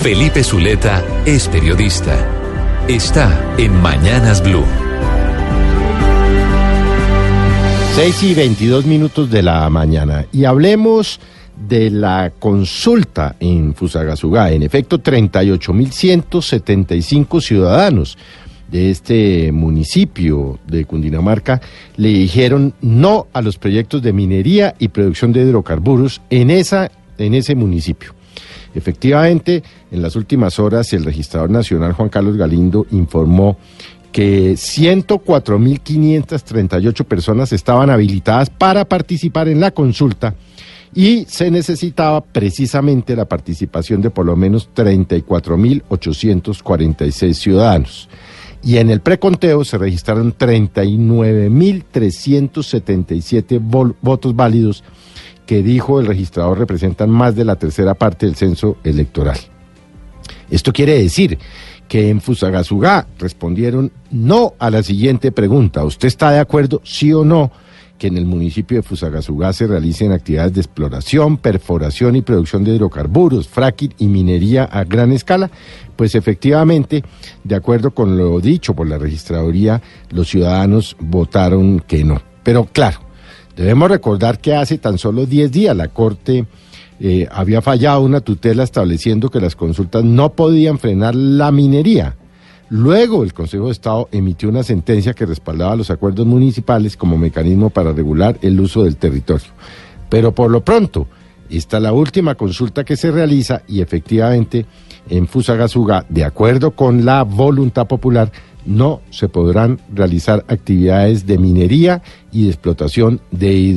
Felipe Zuleta es periodista. Está en Mañanas Blue. 6 y 22 minutos de la mañana. Y hablemos de la consulta en Fusagasugá. En efecto, 38.175 ciudadanos de este municipio de Cundinamarca le dijeron no a los proyectos de minería y producción de hidrocarburos en, esa, en ese municipio. Efectivamente, en las últimas horas el registrador nacional Juan Carlos Galindo informó que 104.538 personas estaban habilitadas para participar en la consulta y se necesitaba precisamente la participación de por lo menos 34.846 ciudadanos. Y en el preconteo se registraron 39.377 votos válidos que dijo el registrador representan más de la tercera parte del censo electoral. Esto quiere decir que en Fusagasugá respondieron no a la siguiente pregunta. ¿Usted está de acuerdo, sí o no, que en el municipio de Fusagasugá se realicen actividades de exploración, perforación y producción de hidrocarburos, fracking y minería a gran escala? Pues efectivamente, de acuerdo con lo dicho por la registraduría, los ciudadanos votaron que no. Pero claro, debemos recordar que hace tan solo 10 días la Corte eh, había fallado una tutela estableciendo que las consultas no podían frenar la minería. Luego el Consejo de Estado emitió una sentencia que respaldaba los acuerdos municipales como mecanismo para regular el uso del territorio. Pero por lo pronto, esta es la última consulta que se realiza y efectivamente en Fusagasugá, de acuerdo con la voluntad popular, no se podrán realizar actividades de minería y de explotación de